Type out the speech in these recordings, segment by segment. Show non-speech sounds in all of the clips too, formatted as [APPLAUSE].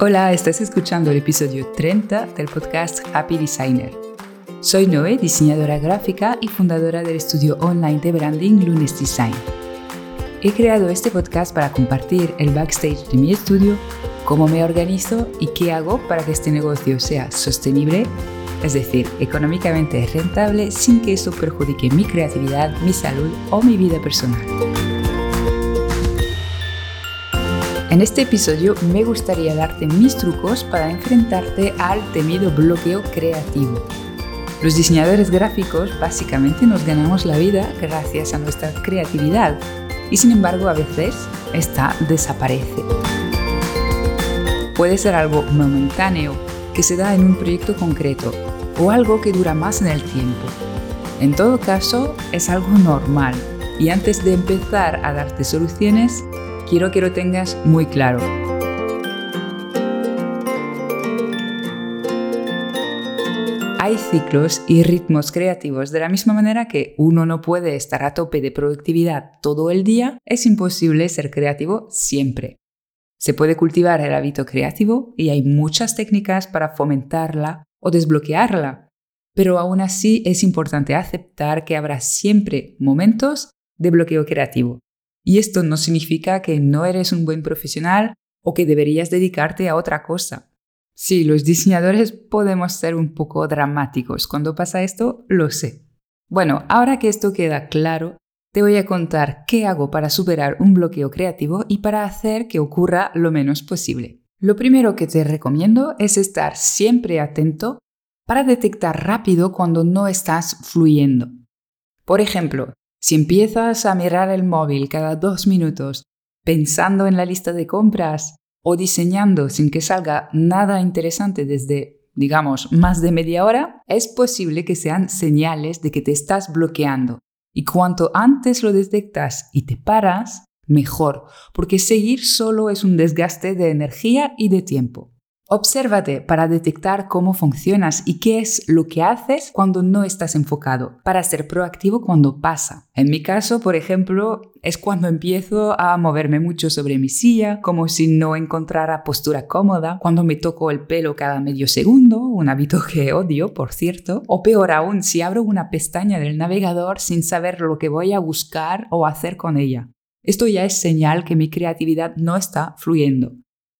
Hola, estás escuchando el episodio 30 del podcast Happy Designer. Soy Noé, diseñadora gráfica y fundadora del estudio online de branding Lunes Design. He creado este podcast para compartir el backstage de mi estudio, cómo me organizo y qué hago para que este negocio sea sostenible, es decir, económicamente rentable sin que eso perjudique mi creatividad, mi salud o mi vida personal. En este episodio me gustaría darte mis trucos para enfrentarte al temido bloqueo creativo. Los diseñadores gráficos básicamente nos ganamos la vida gracias a nuestra creatividad y sin embargo a veces esta desaparece. Puede ser algo momentáneo que se da en un proyecto concreto o algo que dura más en el tiempo. En todo caso, es algo normal y antes de empezar a darte soluciones, quiero que lo tengas muy claro. Hay ciclos y ritmos creativos de la misma manera que uno no puede estar a tope de productividad todo el día, es imposible ser creativo siempre. Se puede cultivar el hábito creativo y hay muchas técnicas para fomentarla o desbloquearla, pero aún así es importante aceptar que habrá siempre momentos de bloqueo creativo y esto no significa que no eres un buen profesional o que deberías dedicarte a otra cosa. Sí, los diseñadores podemos ser un poco dramáticos. Cuando pasa esto, lo sé. Bueno, ahora que esto queda claro, te voy a contar qué hago para superar un bloqueo creativo y para hacer que ocurra lo menos posible. Lo primero que te recomiendo es estar siempre atento para detectar rápido cuando no estás fluyendo. Por ejemplo, si empiezas a mirar el móvil cada dos minutos pensando en la lista de compras o diseñando sin que salga nada interesante desde, digamos, más de media hora, es posible que sean señales de que te estás bloqueando. Y cuanto antes lo detectas y te paras, mejor, porque seguir solo es un desgaste de energía y de tiempo. Obsérvate para detectar cómo funcionas y qué es lo que haces cuando no estás enfocado, para ser proactivo cuando pasa. En mi caso, por ejemplo, es cuando empiezo a moverme mucho sobre mi silla, como si no encontrara postura cómoda, cuando me toco el pelo cada medio segundo, un hábito que odio, por cierto, o peor aún, si abro una pestaña del navegador sin saber lo que voy a buscar o hacer con ella. Esto ya es señal que mi creatividad no está fluyendo.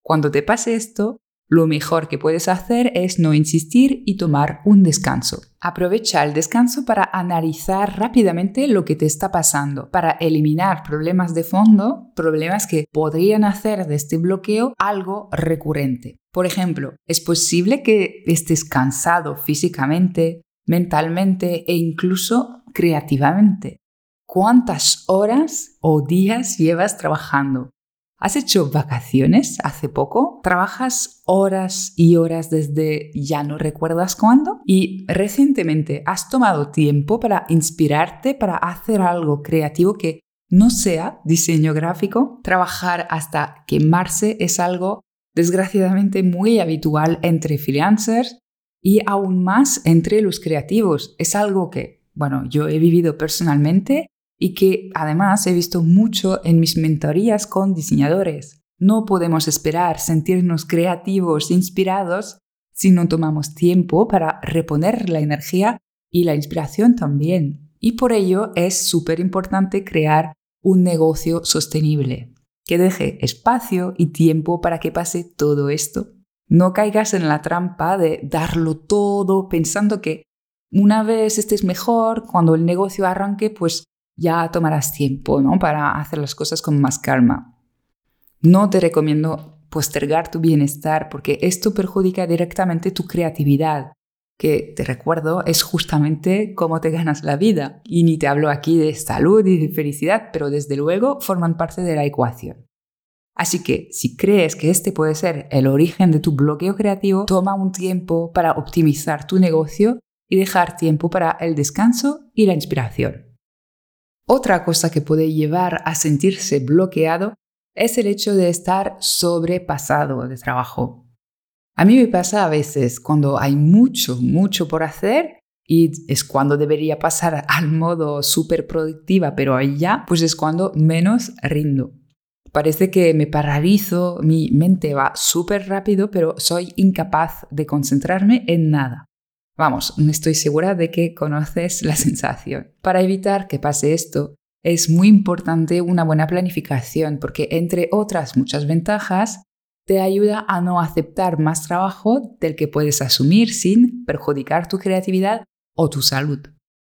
Cuando te pase esto, lo mejor que puedes hacer es no insistir y tomar un descanso. Aprovecha el descanso para analizar rápidamente lo que te está pasando, para eliminar problemas de fondo, problemas que podrían hacer de este bloqueo algo recurrente. Por ejemplo, es posible que estés cansado físicamente, mentalmente e incluso creativamente. ¿Cuántas horas o días llevas trabajando? ¿Has hecho vacaciones hace poco? ¿Trabajas horas y horas desde ya no recuerdas cuándo? ¿Y recientemente has tomado tiempo para inspirarte para hacer algo creativo que no sea diseño gráfico? Trabajar hasta quemarse es algo desgraciadamente muy habitual entre freelancers y aún más entre los creativos. Es algo que, bueno, yo he vivido personalmente y que además he visto mucho en mis mentorías con diseñadores. No podemos esperar sentirnos creativos, inspirados, si no tomamos tiempo para reponer la energía y la inspiración también. Y por ello es súper importante crear un negocio sostenible, que deje espacio y tiempo para que pase todo esto. No caigas en la trampa de darlo todo pensando que una vez estés mejor, cuando el negocio arranque, pues ya tomarás tiempo ¿no? para hacer las cosas con más calma. No te recomiendo postergar tu bienestar porque esto perjudica directamente tu creatividad, que te recuerdo es justamente cómo te ganas la vida. Y ni te hablo aquí de salud y de felicidad, pero desde luego forman parte de la ecuación. Así que si crees que este puede ser el origen de tu bloqueo creativo, toma un tiempo para optimizar tu negocio y dejar tiempo para el descanso y la inspiración. Otra cosa que puede llevar a sentirse bloqueado es el hecho de estar sobrepasado de trabajo. A mí me pasa a veces cuando hay mucho, mucho por hacer y es cuando debería pasar [LAUGHS] al modo súper productiva, pero ya, pues es cuando menos rindo. Parece que me paralizo, mi mente va súper rápido, pero soy incapaz de concentrarme en nada. Vamos, estoy segura de que conoces la [LAUGHS] sensación. Para evitar que pase esto, es muy importante una buena planificación porque, entre otras muchas ventajas, te ayuda a no aceptar más trabajo del que puedes asumir sin perjudicar tu creatividad o tu salud.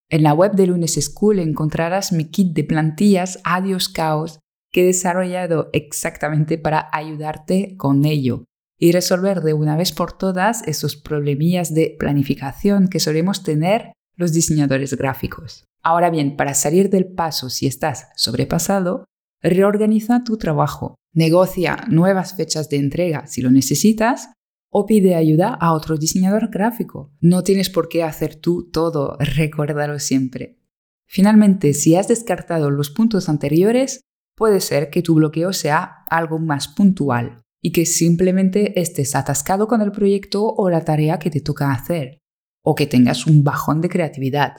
En la web de Lunes School encontrarás mi kit de plantillas Adiós Caos que he desarrollado exactamente para ayudarte con ello y resolver de una vez por todas esos problemillas de planificación que solemos tener los diseñadores gráficos. Ahora bien, para salir del paso si estás sobrepasado, reorganiza tu trabajo, negocia nuevas fechas de entrega si lo necesitas o pide ayuda a otro diseñador gráfico. No tienes por qué hacer tú todo, recuérdalo siempre. Finalmente, si has descartado los puntos anteriores, puede ser que tu bloqueo sea algo más puntual y que simplemente estés atascado con el proyecto o la tarea que te toca hacer, o que tengas un bajón de creatividad.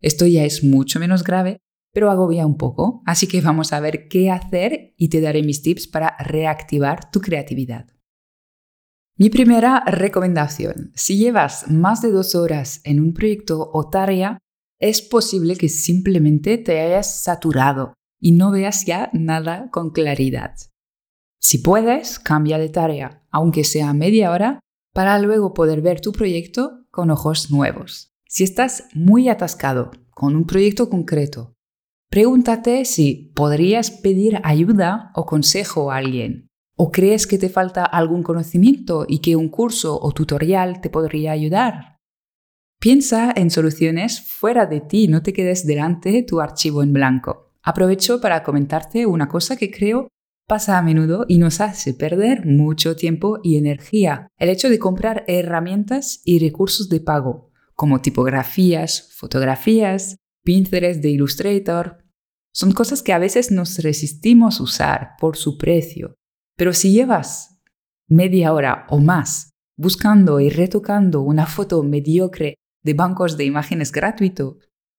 Esto ya es mucho menos grave, pero agobia un poco, así que vamos a ver qué hacer y te daré mis tips para reactivar tu creatividad. Mi primera recomendación, si llevas más de dos horas en un proyecto o tarea, es posible que simplemente te hayas saturado y no veas ya nada con claridad. Si puedes, cambia de tarea, aunque sea media hora, para luego poder ver tu proyecto con ojos nuevos. Si estás muy atascado con un proyecto concreto, pregúntate si podrías pedir ayuda o consejo a alguien. ¿O crees que te falta algún conocimiento y que un curso o tutorial te podría ayudar? Piensa en soluciones fuera de ti, no te quedes delante de tu archivo en blanco. Aprovecho para comentarte una cosa que creo pasa a menudo y nos hace perder mucho tiempo y energía. El hecho de comprar herramientas y recursos de pago, como tipografías, fotografías, pinceles de Illustrator, son cosas que a veces nos resistimos usar por su precio. Pero si llevas media hora o más buscando y retocando una foto mediocre de bancos de imágenes gratuito,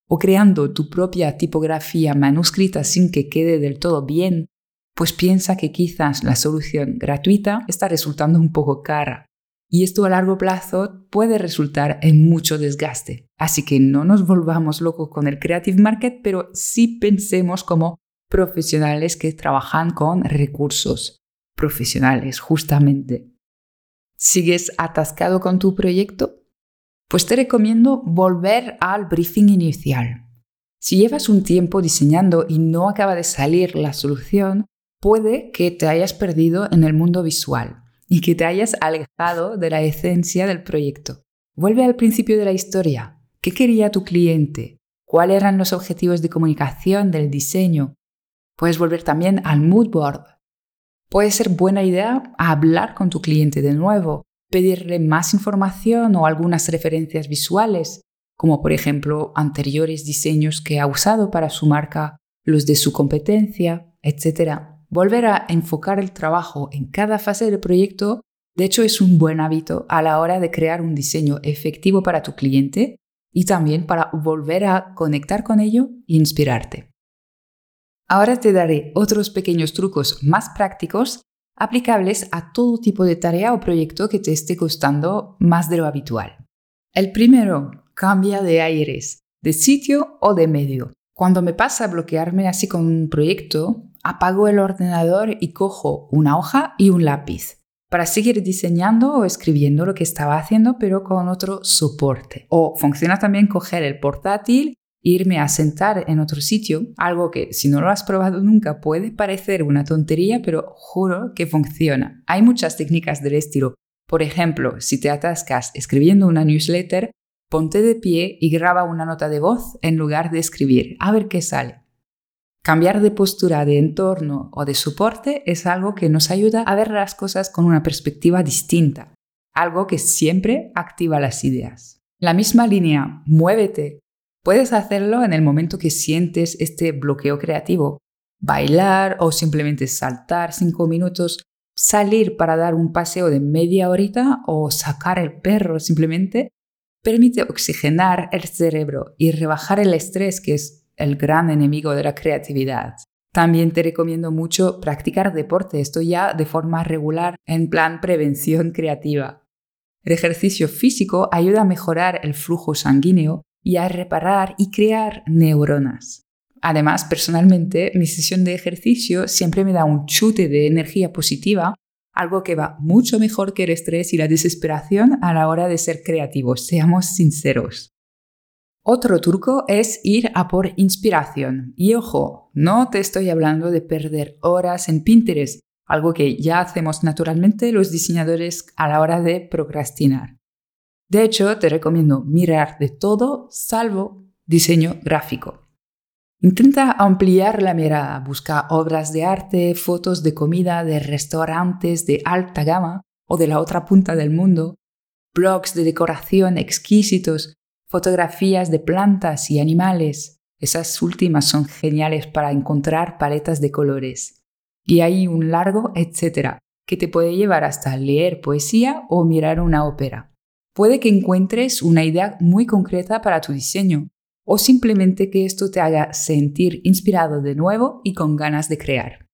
o creando tu propia tipografía manuscrita sin que quede del todo bien, pues piensa que quizás la solución gratuita está resultando un poco cara. Y esto a largo plazo puede resultar en mucho desgaste. Así que no nos volvamos locos con el Creative Market, pero sí pensemos como profesionales que trabajan con recursos profesionales, justamente. ¿Sigues atascado con tu proyecto? Pues te recomiendo volver al briefing inicial. Si llevas un tiempo diseñando y no acaba de salir la solución, puede que te hayas perdido en el mundo visual y que te hayas alejado de la esencia del proyecto. Vuelve al principio de la historia. ¿Qué quería tu cliente? ¿Cuáles eran los objetivos de comunicación del diseño? Puedes volver también al mood board. Puede ser buena idea hablar con tu cliente de nuevo pedirle más información o algunas referencias visuales, como por ejemplo anteriores diseños que ha usado para su marca, los de su competencia, etc. Volver a enfocar el trabajo en cada fase del proyecto, de hecho, es un buen hábito a la hora de crear un diseño efectivo para tu cliente y también para volver a conectar con ello e inspirarte. Ahora te daré otros pequeños trucos más prácticos aplicables a todo tipo de tarea o proyecto que te esté costando más de lo habitual. El primero, cambia de aires, de sitio o de medio. Cuando me pasa a bloquearme así con un proyecto, apago el ordenador y cojo una hoja y un lápiz para seguir diseñando o escribiendo lo que estaba haciendo pero con otro soporte. O funciona también coger el portátil irme a sentar en otro sitio, algo que si no lo has probado nunca puede parecer una tontería, pero juro que funciona. Hay muchas técnicas del estilo. Por ejemplo, si te atascas escribiendo una newsletter, ponte de pie y graba una nota de voz en lugar de escribir, a ver qué sale. Cambiar de postura, de entorno o de soporte es algo que nos ayuda a ver las cosas con una perspectiva distinta, algo que siempre activa las ideas. La misma línea, muévete, Puedes hacerlo en el momento que sientes este bloqueo creativo. Bailar o simplemente saltar cinco minutos, salir para dar un paseo de media horita o sacar el perro simplemente permite oxigenar el cerebro y rebajar el estrés que es el gran enemigo de la creatividad. También te recomiendo mucho practicar deporte, esto ya de forma regular, en plan prevención creativa. El ejercicio físico ayuda a mejorar el flujo sanguíneo y a reparar y crear neuronas. Además, personalmente, mi sesión de ejercicio siempre me da un chute de energía positiva, algo que va mucho mejor que el estrés y la desesperación a la hora de ser creativos, seamos sinceros. Otro truco es ir a por inspiración. Y ojo, no te estoy hablando de perder horas en Pinterest, algo que ya hacemos naturalmente los diseñadores a la hora de procrastinar. De hecho, te recomiendo mirar de todo salvo diseño gráfico. Intenta ampliar la mirada, busca obras de arte, fotos de comida de restaurantes de alta gama o de la otra punta del mundo, blogs de decoración exquisitos, fotografías de plantas y animales. Esas últimas son geniales para encontrar paletas de colores. Y hay un largo etcétera que te puede llevar hasta leer poesía o mirar una ópera. Puede que encuentres una idea muy concreta para tu diseño o simplemente que esto te haga sentir inspirado de nuevo y con ganas de crear.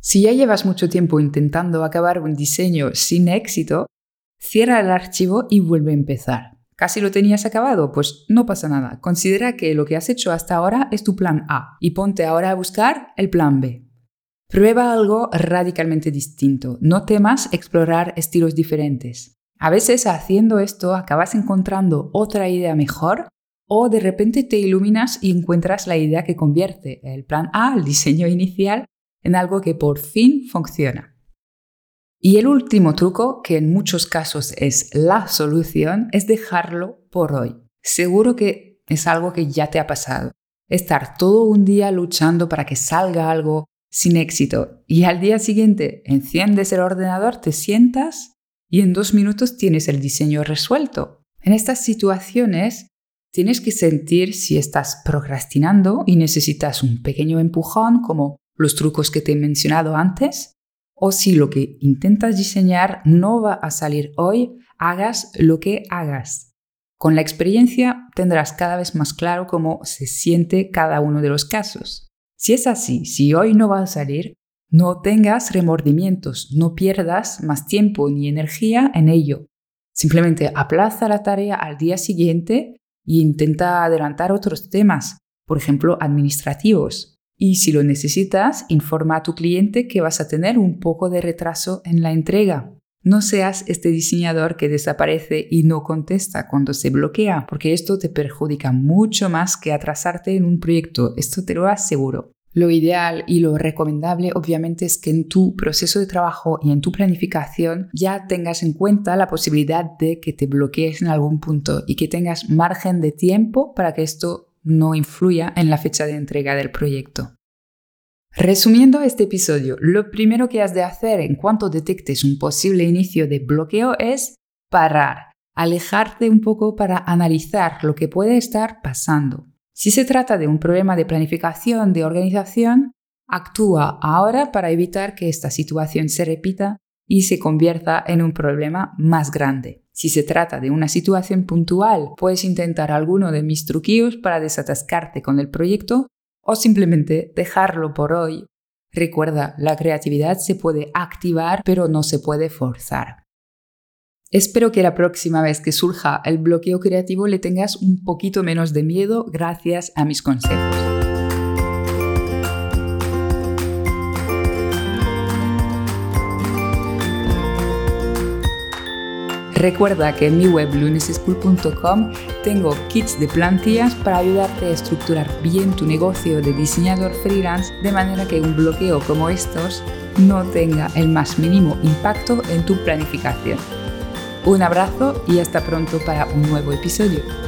Si ya llevas mucho tiempo intentando acabar un diseño sin éxito, cierra el archivo y vuelve a empezar. ¿Casi lo tenías acabado? Pues no pasa nada. Considera que lo que has hecho hasta ahora es tu plan A y ponte ahora a buscar el plan B. Prueba algo radicalmente distinto. No temas explorar estilos diferentes. A veces haciendo esto acabas encontrando otra idea mejor o de repente te iluminas y encuentras la idea que convierte el plan A, el diseño inicial, en algo que por fin funciona. Y el último truco, que en muchos casos es la solución, es dejarlo por hoy. Seguro que es algo que ya te ha pasado. Estar todo un día luchando para que salga algo sin éxito y al día siguiente enciendes el ordenador, te sientas y en dos minutos tienes el diseño resuelto. En estas situaciones tienes que sentir si estás procrastinando y necesitas un pequeño empujón como los trucos que te he mencionado antes o si lo que intentas diseñar no va a salir hoy, hagas lo que hagas. Con la experiencia tendrás cada vez más claro cómo se siente cada uno de los casos. Si es así, si hoy no va a salir, no tengas remordimientos, no pierdas más tiempo ni energía en ello. Simplemente aplaza la tarea al día siguiente e intenta adelantar otros temas, por ejemplo, administrativos. Y si lo necesitas, informa a tu cliente que vas a tener un poco de retraso en la entrega. No seas este diseñador que desaparece y no contesta cuando se bloquea, porque esto te perjudica mucho más que atrasarte en un proyecto, esto te lo aseguro. Lo ideal y lo recomendable obviamente es que en tu proceso de trabajo y en tu planificación ya tengas en cuenta la posibilidad de que te bloquees en algún punto y que tengas margen de tiempo para que esto no influya en la fecha de entrega del proyecto. Resumiendo este episodio, lo primero que has de hacer en cuanto detectes un posible inicio de bloqueo es parar, alejarte un poco para analizar lo que puede estar pasando. Si se trata de un problema de planificación, de organización, actúa ahora para evitar que esta situación se repita y se convierta en un problema más grande. Si se trata de una situación puntual, puedes intentar alguno de mis truquillos para desatascarte con el proyecto o simplemente dejarlo por hoy. Recuerda, la creatividad se puede activar pero no se puede forzar. Espero que la próxima vez que surja el bloqueo creativo le tengas un poquito menos de miedo gracias a mis consejos. Recuerda que en mi web luneseschool.com tengo kits de plantillas para ayudarte a estructurar bien tu negocio de diseñador freelance de manera que un bloqueo como estos no tenga el más mínimo impacto en tu planificación. Un abrazo y hasta pronto para un nuevo episodio.